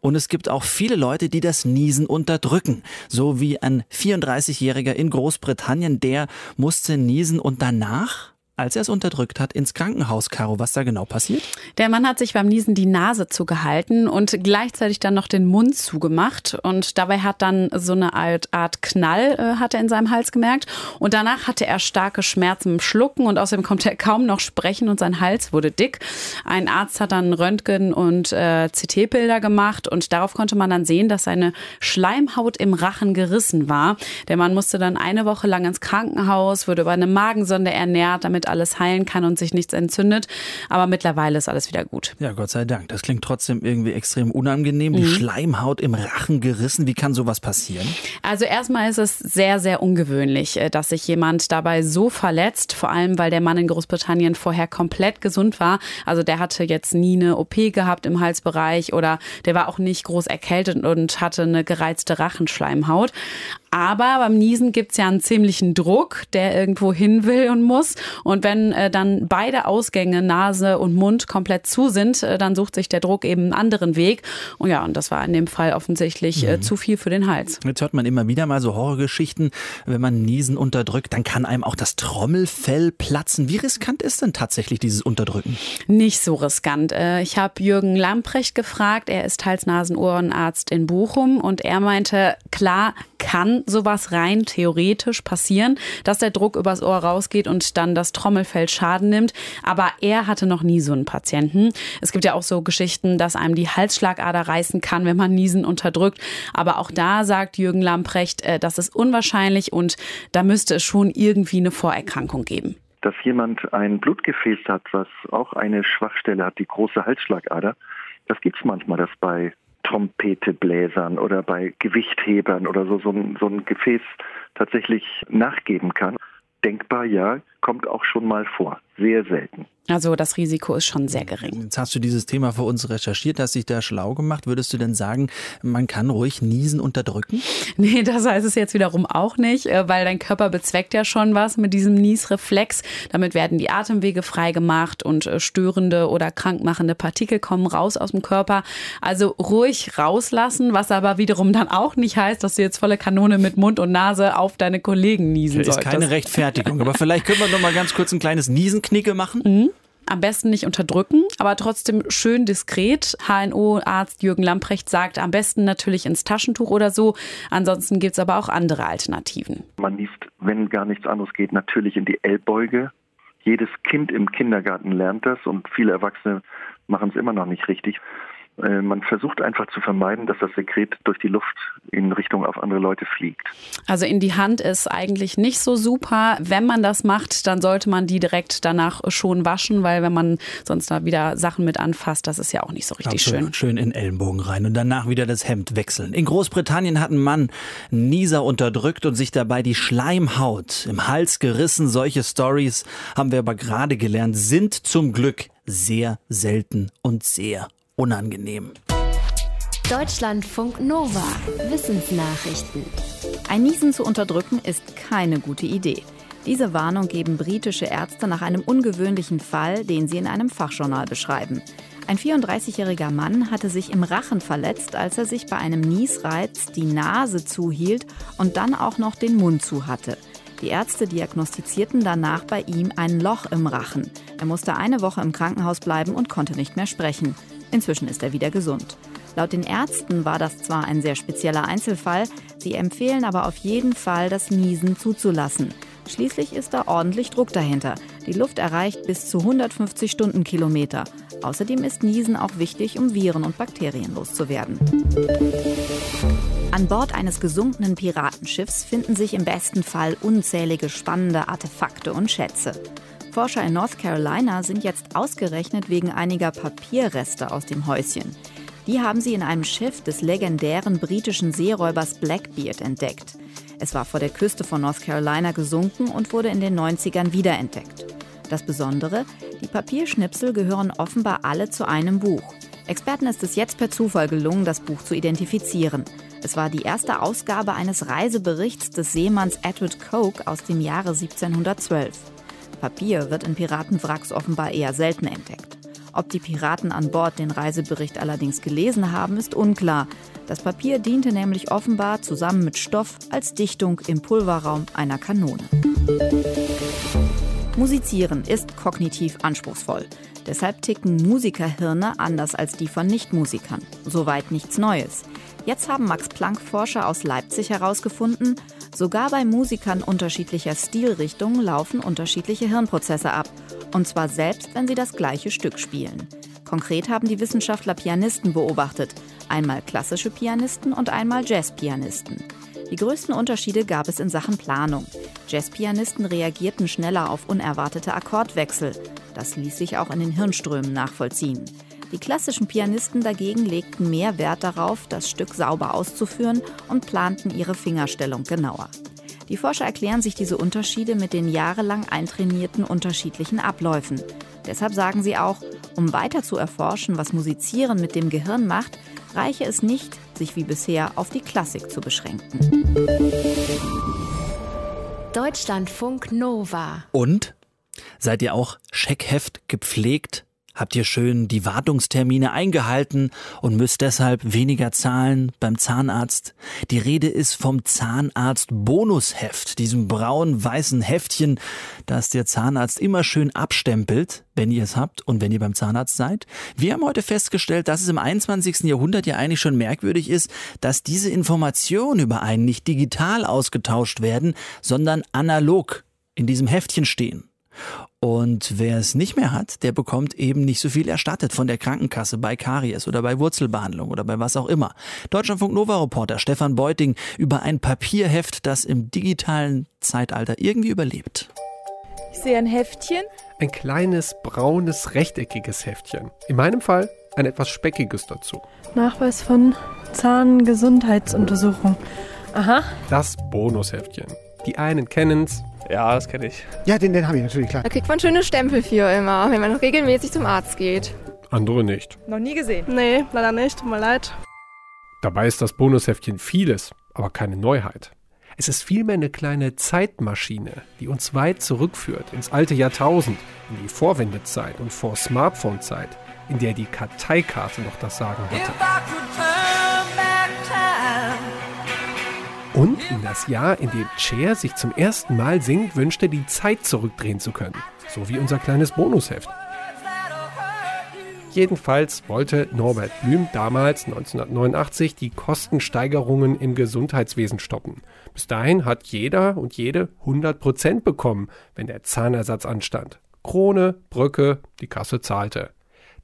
Und es gibt auch viele Leute, die das Niesen unterdrücken. So wie ein 34-Jähriger in Großbritannien, der musste niesen und danach als er es unterdrückt hat, ins Krankenhaus. Caro, was da genau passiert? Der Mann hat sich beim Niesen die Nase zugehalten und gleichzeitig dann noch den Mund zugemacht. Und dabei hat dann so eine Art Knall äh, hat er in seinem Hals gemerkt. Und danach hatte er starke Schmerzen im Schlucken und außerdem konnte er kaum noch sprechen und sein Hals wurde dick. Ein Arzt hat dann Röntgen und äh, CT-Bilder gemacht und darauf konnte man dann sehen, dass seine Schleimhaut im Rachen gerissen war. Der Mann musste dann eine Woche lang ins Krankenhaus, wurde über eine Magensonde ernährt, damit alles heilen kann und sich nichts entzündet. Aber mittlerweile ist alles wieder gut. Ja, Gott sei Dank. Das klingt trotzdem irgendwie extrem unangenehm. Mhm. Die Schleimhaut im Rachen gerissen. Wie kann sowas passieren? Also erstmal ist es sehr, sehr ungewöhnlich, äh, dass sich jemand dabei so verletzt. Vor allem, weil der Mann in Großbritannien vorher komplett gesund war. Also der hatte jetzt nie eine OP gehabt im Halsbereich oder der war auch nicht groß erkältet und hatte eine gereizte Rachenschleimhaut. Aber beim Niesen gibt's ja einen ziemlichen Druck, der irgendwo hin will und muss. Und wenn äh, dann beide Ausgänge, Nase und Mund, komplett zu sind, äh, dann sucht sich der Druck eben einen anderen Weg. Und ja, und das war in dem Fall offensichtlich äh, mhm. zu viel für den Hals. Jetzt hört man immer wieder mal so Horrorgeschichten. Wenn man Niesen unterdrückt, dann kann einem auch das Trommelfell platzen. Wie riskant ist denn tatsächlich dieses Unterdrücken? Nicht so riskant. Äh, ich habe Jürgen Lamprecht gefragt. Er ist Hals-Nasen-Ohrenarzt in Bochum und er meinte, klar, kann sowas rein theoretisch passieren, dass der Druck übers Ohr rausgeht und dann das Trommelfell Schaden nimmt. Aber er hatte noch nie so einen Patienten. Es gibt ja auch so Geschichten, dass einem die Halsschlagader reißen kann, wenn man Niesen unterdrückt. Aber auch da sagt Jürgen Lamprecht, äh, das ist unwahrscheinlich und da müsste es schon irgendwie eine Vorerkrankung geben dass jemand ein Blutgefäß hat, was auch eine Schwachstelle hat, die große Halsschlagader. Das gibt es manchmal, dass bei Trompetebläsern oder bei Gewichthebern oder so, so ein, so ein Gefäß tatsächlich nachgeben kann. Denkbar ja, kommt auch schon mal vor. Sehr selten. Also das Risiko ist schon sehr gering. Jetzt hast du dieses Thema für uns recherchiert, hast dich da schlau gemacht. Würdest du denn sagen, man kann ruhig Niesen unterdrücken? Nee, das heißt es jetzt wiederum auch nicht, äh, weil dein Körper bezweckt ja schon was mit diesem Niesreflex. Damit werden die Atemwege freigemacht und äh, störende oder krankmachende Partikel kommen raus aus dem Körper. Also ruhig rauslassen, was aber wiederum dann auch nicht heißt, dass du jetzt volle Kanone mit Mund und Nase auf deine Kollegen niesen das ist solltest. keine Rechtfertigung, aber vielleicht können wir noch mal ganz kurz ein kleines Niesenknicke machen. Mhm am besten nicht unterdrücken, aber trotzdem schön diskret. HNO-Arzt Jürgen Lamprecht sagt, am besten natürlich ins Taschentuch oder so. Ansonsten gibt es aber auch andere Alternativen. Man liest, wenn gar nichts anderes geht, natürlich in die Ellbeuge. Jedes Kind im Kindergarten lernt das und viele Erwachsene machen es immer noch nicht richtig. Äh, man versucht einfach zu vermeiden, dass das Sekret durch die Luft in Richtung auf andere Leute fliegt. Also in die Hand ist eigentlich nicht so super. Wenn man das macht, dann sollte man die direkt danach schon waschen, weil wenn man sonst da wieder Sachen mit anfasst, das ist ja auch nicht so richtig Absolut. schön. Schön in Ellenbogen rein und danach wieder das Hemd wechseln. In Großbritannien hat ein Mann Nieser unterdrückt und sich dabei die Schleimhaut im Hals gerissen. Solche Stories haben wir aber gerade gelernt, sind zum Glück sehr selten und sehr unangenehm. Deutschlandfunk Nova. Wissensnachrichten. Ein Niesen zu unterdrücken ist keine gute Idee. Diese Warnung geben britische Ärzte nach einem ungewöhnlichen Fall, den sie in einem Fachjournal beschreiben. Ein 34-jähriger Mann hatte sich im Rachen verletzt, als er sich bei einem Niesreiz die Nase zuhielt und dann auch noch den Mund zu hatte. Die Ärzte diagnostizierten danach bei ihm ein Loch im Rachen. Er musste eine Woche im Krankenhaus bleiben und konnte nicht mehr sprechen. Inzwischen ist er wieder gesund. Laut den Ärzten war das zwar ein sehr spezieller Einzelfall, sie empfehlen aber auf jeden Fall, das Niesen zuzulassen. Schließlich ist da ordentlich Druck dahinter. Die Luft erreicht bis zu 150 Stundenkilometer. Außerdem ist Niesen auch wichtig, um Viren und Bakterien loszuwerden. An Bord eines gesunkenen Piratenschiffs finden sich im besten Fall unzählige spannende Artefakte und Schätze. Forscher in North Carolina sind jetzt ausgerechnet wegen einiger Papierreste aus dem Häuschen. Die haben sie in einem Schiff des legendären britischen Seeräubers Blackbeard entdeckt. Es war vor der Küste von North Carolina gesunken und wurde in den 90ern wiederentdeckt. Das Besondere, die Papierschnipsel gehören offenbar alle zu einem Buch. Experten ist es jetzt per Zufall gelungen, das Buch zu identifizieren. Es war die erste Ausgabe eines Reiseberichts des Seemanns Edward Coke aus dem Jahre 1712. Papier wird in Piratenwracks offenbar eher selten entdeckt. Ob die Piraten an Bord den Reisebericht allerdings gelesen haben, ist unklar. Das Papier diente nämlich offenbar zusammen mit Stoff als Dichtung im Pulverraum einer Kanone. Musizieren ist kognitiv anspruchsvoll. Deshalb ticken Musikerhirne anders als die von Nichtmusikern. Soweit nichts Neues. Jetzt haben Max-Planck-Forscher aus Leipzig herausgefunden, sogar bei Musikern unterschiedlicher Stilrichtungen laufen unterschiedliche Hirnprozesse ab. Und zwar selbst, wenn sie das gleiche Stück spielen. Konkret haben die Wissenschaftler Pianisten beobachtet. Einmal klassische Pianisten und einmal Jazzpianisten. Die größten Unterschiede gab es in Sachen Planung. Jazzpianisten reagierten schneller auf unerwartete Akkordwechsel. Das ließ sich auch in den Hirnströmen nachvollziehen. Die klassischen Pianisten dagegen legten mehr Wert darauf, das Stück sauber auszuführen und planten ihre Fingerstellung genauer. Die Forscher erklären sich diese Unterschiede mit den jahrelang eintrainierten unterschiedlichen Abläufen. Deshalb sagen sie auch, um weiter zu erforschen, was Musizieren mit dem Gehirn macht, reiche es nicht, sich wie bisher auf die Klassik zu beschränken. Deutschlandfunk Nova. Und? Seid ihr auch Scheckheft gepflegt? Habt ihr schön die Wartungstermine eingehalten und müsst deshalb weniger zahlen beim Zahnarzt? Die Rede ist vom Zahnarzt Bonusheft, diesem braun-weißen Heftchen, das der Zahnarzt immer schön abstempelt, wenn ihr es habt und wenn ihr beim Zahnarzt seid. Wir haben heute festgestellt, dass es im 21. Jahrhundert ja eigentlich schon merkwürdig ist, dass diese Informationen über einen nicht digital ausgetauscht werden, sondern analog in diesem Heftchen stehen. Und wer es nicht mehr hat, der bekommt eben nicht so viel erstattet von der Krankenkasse bei Karies oder bei Wurzelbehandlung oder bei was auch immer. Deutschlandfunk Nova Reporter Stefan Beuting über ein Papierheft, das im digitalen Zeitalter irgendwie überlebt. Ich sehe ein Heftchen. Ein kleines, braunes, rechteckiges Heftchen. In meinem Fall ein etwas speckiges dazu. Nachweis von Zahngesundheitsuntersuchung. Aha. Das Bonusheftchen. Die einen kennen's, ja, das kenne ich. Ja, den, den habe ich natürlich, klar. Da kriegt man schöne Stempel für immer, wenn man regelmäßig zum Arzt geht. Andere nicht. Noch nie gesehen. Nee, leider nicht. Tut mir leid. Dabei ist das Bonusheftchen vieles, aber keine Neuheit. Es ist vielmehr eine kleine Zeitmaschine, die uns weit zurückführt ins alte Jahrtausend, in die Vorwendezeit und vor Smartphone-Zeit, in der die Karteikarte noch das Sagen hatte. Und in das Jahr, in dem Cher sich zum ersten Mal singt, wünschte, die Zeit zurückdrehen zu können. So wie unser kleines Bonusheft. Jedenfalls wollte Norbert Blüm damals 1989 die Kostensteigerungen im Gesundheitswesen stoppen. Bis dahin hat jeder und jede 100 Prozent bekommen, wenn der Zahnersatz anstand. Krone, Brücke, die Kasse zahlte.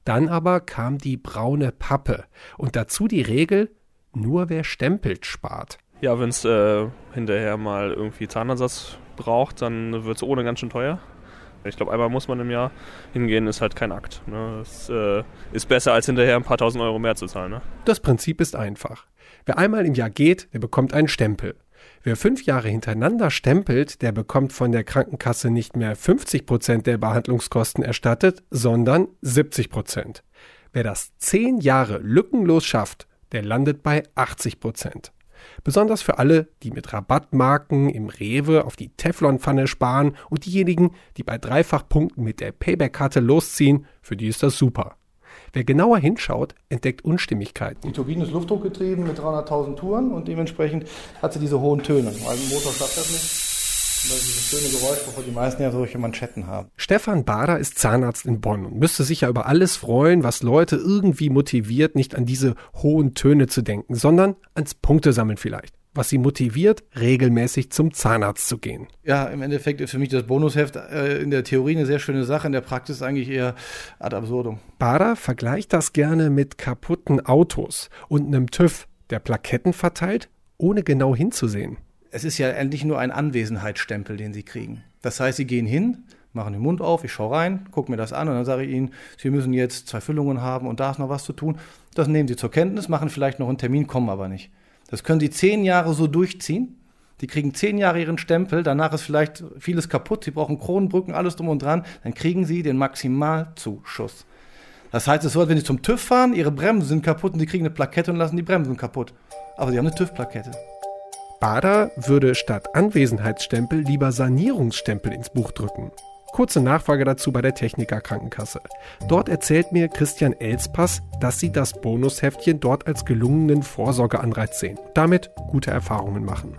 Dann aber kam die braune Pappe und dazu die Regel, nur wer stempelt spart. Ja, wenn es äh, hinterher mal irgendwie Zahnersatz braucht, dann wird es ohne ganz schön teuer. Ich glaube, einmal muss man im Jahr hingehen, ist halt kein Akt. Ne? Das äh, ist besser, als hinterher ein paar tausend Euro mehr zu zahlen. Ne? Das Prinzip ist einfach. Wer einmal im Jahr geht, der bekommt einen Stempel. Wer fünf Jahre hintereinander stempelt, der bekommt von der Krankenkasse nicht mehr 50 Prozent der Behandlungskosten erstattet, sondern 70 Prozent. Wer das zehn Jahre lückenlos schafft, der landet bei 80 Prozent. Besonders für alle, die mit Rabattmarken im Rewe auf die Teflonpfanne sparen und diejenigen, die bei Dreifachpunkten mit der Payback-Karte losziehen, für die ist das super. Wer genauer hinschaut, entdeckt Unstimmigkeiten. Die Turbine ist luftdruckgetrieben mit 300.000 Touren und dementsprechend hat sie diese hohen Töne. Ein Motor schafft das nicht. Das ist dieses schöne Geräusch, wovor die meisten ja solche Manschetten haben. Stefan Bader ist Zahnarzt in Bonn und müsste sich ja über alles freuen, was Leute irgendwie motiviert, nicht an diese hohen Töne zu denken, sondern ans Punktesammeln vielleicht. was sie motiviert, regelmäßig zum Zahnarzt zu gehen. Ja, im Endeffekt ist für mich das Bonusheft äh, in der Theorie eine sehr schöne Sache, in der Praxis eigentlich eher ad absurdum. Bader vergleicht das gerne mit kaputten Autos und einem TÜV, der Plaketten verteilt, ohne genau hinzusehen. Es ist ja endlich nur ein Anwesenheitsstempel, den Sie kriegen. Das heißt, Sie gehen hin, machen den Mund auf, ich schaue rein, gucke mir das an und dann sage ich Ihnen, Sie müssen jetzt zwei Füllungen haben und da ist noch was zu tun. Das nehmen Sie zur Kenntnis, machen vielleicht noch einen Termin, kommen aber nicht. Das können Sie zehn Jahre so durchziehen. Die kriegen zehn Jahre ihren Stempel, danach ist vielleicht vieles kaputt, sie brauchen Kronenbrücken, alles drum und dran, dann kriegen sie den Maximalzuschuss. Das heißt, es als wenn sie zum TÜV fahren, ihre Bremsen sind kaputt und sie kriegen eine Plakette und lassen die Bremsen kaputt. Aber sie haben eine TÜV-Plakette. Bader würde statt Anwesenheitsstempel lieber Sanierungsstempel ins Buch drücken. Kurze Nachfrage dazu bei der Techniker Krankenkasse. Dort erzählt mir Christian Elspass, dass sie das Bonusheftchen dort als gelungenen Vorsorgeanreiz sehen. Damit gute Erfahrungen machen.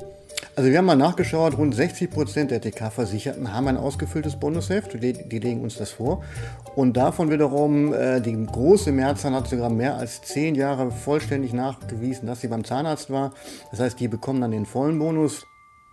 Also wir haben mal nachgeschaut, rund 60 Prozent der TK-Versicherten haben ein ausgefülltes Bonusheft, die, die, legen uns das vor. Und davon wiederum, äh, die große Mehrzahl hat sogar mehr als zehn Jahre vollständig nachgewiesen, dass sie beim Zahnarzt war. Das heißt, die bekommen dann den vollen Bonus.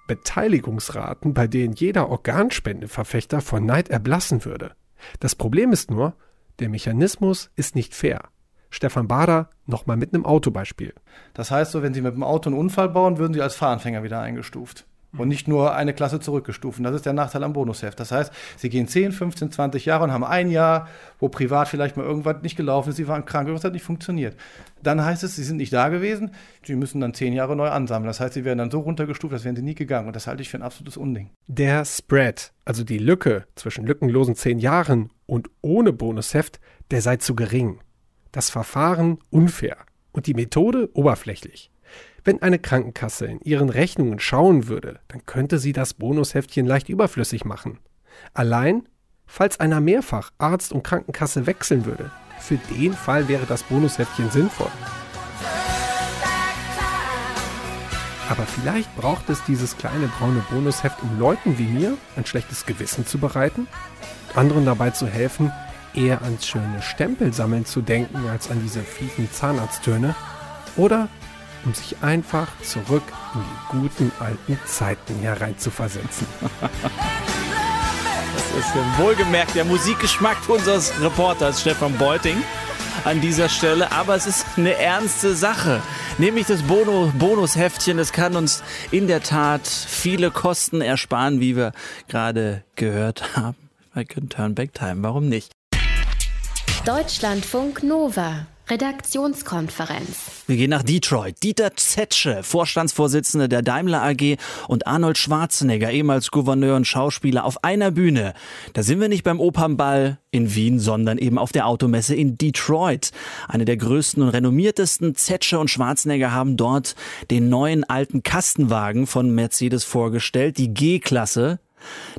Beteiligungsraten, bei denen jeder Organspendeverfechter vor Neid erblassen würde. Das Problem ist nur, der Mechanismus ist nicht fair. Stefan Bader nochmal mit einem Autobeispiel. Das heißt so, wenn Sie mit dem Auto einen Unfall bauen, würden Sie als Fahranfänger wieder eingestuft. Und nicht nur eine Klasse zurückgestuft. Das ist der Nachteil am Bonusheft. Das heißt, Sie gehen 10, 15, 20 Jahre und haben ein Jahr, wo privat vielleicht mal irgendwas nicht gelaufen ist, Sie waren krank, irgendwas hat nicht funktioniert. Dann heißt es, Sie sind nicht da gewesen, Sie müssen dann 10 Jahre neu ansammeln. Das heißt, Sie werden dann so runtergestuft, als wären Sie nie gegangen. Und das halte ich für ein absolutes Unding. Der Spread, also die Lücke zwischen lückenlosen 10 Jahren und ohne Bonusheft, der sei zu gering das Verfahren unfair und die Methode oberflächlich. Wenn eine Krankenkasse in ihren Rechnungen schauen würde, dann könnte sie das Bonusheftchen leicht überflüssig machen. Allein, falls einer mehrfach Arzt und Krankenkasse wechseln würde, für den Fall wäre das Bonusheftchen sinnvoll. Aber vielleicht braucht es dieses kleine braune Bonusheft, um Leuten wie mir ein schlechtes Gewissen zu bereiten, anderen dabei zu helfen, eher ans schöne Stempelsammeln zu denken als an diese fiesen Zahnarzttöne oder um sich einfach zurück in die guten alten Zeiten hereinzuversetzen. Das ist wohlgemerkt der Musikgeschmack unseres Reporters Stefan Beuting an dieser Stelle, aber es ist eine ernste Sache. Nämlich das Bono Bonusheftchen, das kann uns in der Tat viele Kosten ersparen, wie wir gerade gehört haben. Bei Turn Back Time, warum nicht? Deutschlandfunk Nova. Redaktionskonferenz. Wir gehen nach Detroit. Dieter Zetsche, Vorstandsvorsitzender der Daimler AG und Arnold Schwarzenegger, ehemals Gouverneur und Schauspieler, auf einer Bühne. Da sind wir nicht beim Opernball in Wien, sondern eben auf der Automesse in Detroit. Eine der größten und renommiertesten. Zetsche und Schwarzenegger haben dort den neuen alten Kastenwagen von Mercedes vorgestellt, die G-Klasse.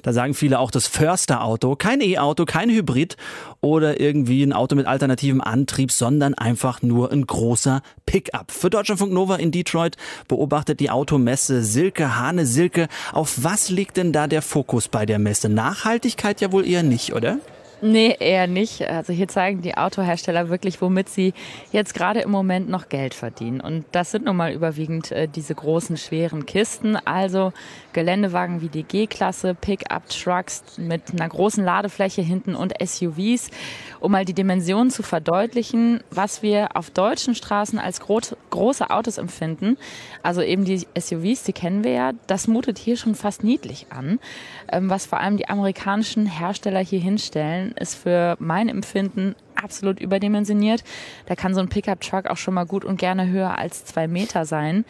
Da sagen viele auch das Förster-Auto, kein E-Auto, kein Hybrid oder irgendwie ein Auto mit alternativem Antrieb, sondern einfach nur ein großer Pickup. Für Deutschlandfunk Nova in Detroit beobachtet die Automesse Silke Hane. Silke, auf was liegt denn da der Fokus bei der Messe? Nachhaltigkeit ja wohl eher nicht, oder? Nee, eher nicht. Also hier zeigen die Autohersteller wirklich, womit sie jetzt gerade im Moment noch Geld verdienen. Und das sind nun mal überwiegend äh, diese großen, schweren Kisten. Also Geländewagen wie die G-Klasse, Pickup-Trucks mit einer großen Ladefläche hinten und SUVs. Um mal die Dimensionen zu verdeutlichen, was wir auf deutschen Straßen als gro große Autos empfinden. Also eben die SUVs, die kennen wir ja. Das mutet hier schon fast niedlich an. Ähm, was vor allem die amerikanischen Hersteller hier hinstellen ist für mein Empfinden absolut überdimensioniert. Da kann so ein Pickup-Truck auch schon mal gut und gerne höher als zwei Meter sein.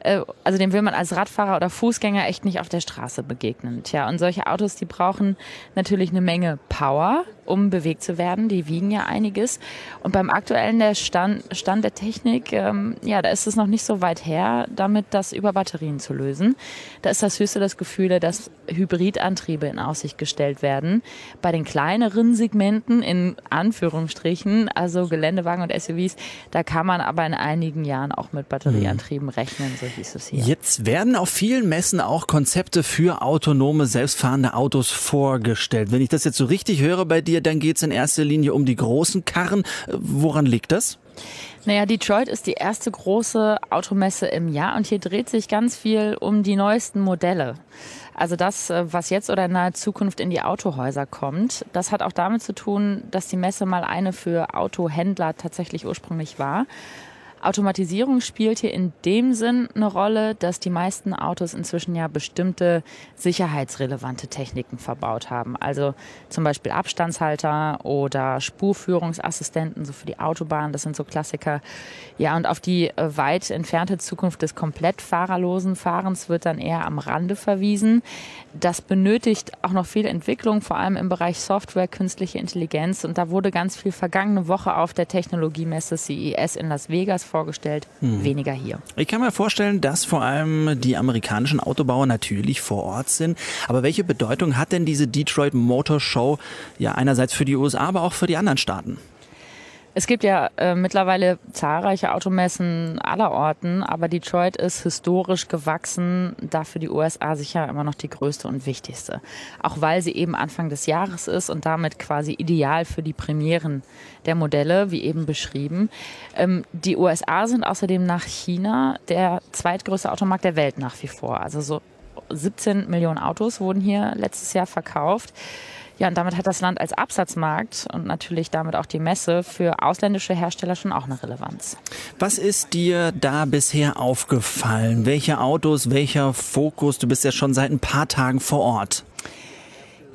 Äh, also dem will man als Radfahrer oder Fußgänger echt nicht auf der Straße begegnen. Tja, und solche Autos, die brauchen natürlich eine Menge Power, um bewegt zu werden. Die wiegen ja einiges. Und beim aktuellen der Stand, Stand der Technik, ähm, ja, da ist es noch nicht so weit her, damit das über Batterien zu lösen. Da ist das höchste das Gefühl, dass Hybridantriebe in Aussicht gestellt werden. Bei den kleineren Segmenten, in Anführungsstrichen, also Geländewagen und SUVs, da kann man aber in einigen Jahren auch mit Batterieantrieben rechnen. So hieß es hier. Jetzt werden auf vielen Messen auch Konzepte für autonome, selbstfahrende Autos vorgestellt. Wenn ich das jetzt so richtig höre bei dir, dann geht es in erster Linie um die großen Karren. Woran liegt das? Naja, Detroit ist die erste große Automesse im Jahr und hier dreht sich ganz viel um die neuesten Modelle. Also das, äh, was jetzt oder in naher Zukunft in die Autohäuser kommt, das hat auch damit zu tun, dass die Messe mal eine für Autohändler tatsächlich ursprünglich war. Automatisierung spielt hier in dem Sinn eine Rolle, dass die meisten Autos inzwischen ja bestimmte sicherheitsrelevante Techniken verbaut haben. Also zum Beispiel Abstandshalter oder Spurführungsassistenten, so für die Autobahn, das sind so Klassiker. Ja, und auf die äh, weit entfernte Zukunft des komplett fahrerlosen Fahrens wird dann eher am Rande verwiesen. Das benötigt auch noch viel Entwicklung, vor allem im Bereich Software, künstliche Intelligenz. Und da wurde ganz viel vergangene Woche auf der Technologiemesse CES in Las Vegas vorgestellt, hm. weniger hier. Ich kann mir vorstellen, dass vor allem die amerikanischen Autobauer natürlich vor Ort sind. Aber welche Bedeutung hat denn diese Detroit Motor Show ja einerseits für die USA, aber auch für die anderen Staaten? Es gibt ja äh, mittlerweile zahlreiche Automessen aller Orten, aber Detroit ist historisch gewachsen, dafür die USA sicher immer noch die größte und wichtigste. Auch weil sie eben Anfang des Jahres ist und damit quasi ideal für die Premieren der Modelle, wie eben beschrieben. Ähm, die USA sind außerdem nach China der zweitgrößte Automarkt der Welt nach wie vor. Also so 17 Millionen Autos wurden hier letztes Jahr verkauft. Ja, und damit hat das Land als Absatzmarkt und natürlich damit auch die Messe für ausländische Hersteller schon auch eine Relevanz. Was ist dir da bisher aufgefallen? Welche Autos, welcher Fokus? Du bist ja schon seit ein paar Tagen vor Ort.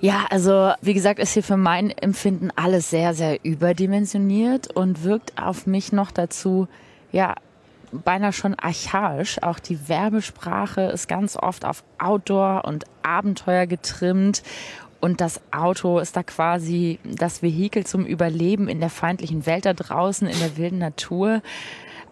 Ja, also wie gesagt, ist hier für mein Empfinden alles sehr, sehr überdimensioniert und wirkt auf mich noch dazu, ja, beinahe schon archaisch. Auch die Werbesprache ist ganz oft auf Outdoor und Abenteuer getrimmt. Und das Auto ist da quasi das Vehikel zum Überleben in der feindlichen Welt da draußen, in der wilden Natur.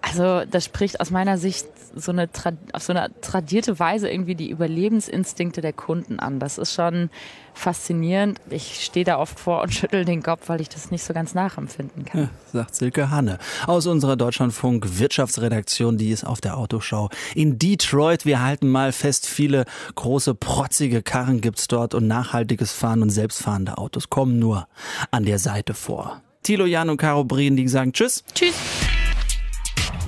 Also das spricht aus meiner Sicht so eine auf so eine tradierte Weise irgendwie die Überlebensinstinkte der Kunden an. Das ist schon faszinierend. Ich stehe da oft vor und schüttel den Kopf, weil ich das nicht so ganz nachempfinden kann. Ja, sagt Silke Hanne aus unserer Deutschlandfunk Wirtschaftsredaktion, die ist auf der Autoschau in Detroit. Wir halten mal fest, viele große protzige Karren gibt's dort und nachhaltiges Fahren und selbstfahrende Autos kommen nur an der Seite vor. Thilo, Jan und Caro Brien, die sagen Tschüss. Tschüss.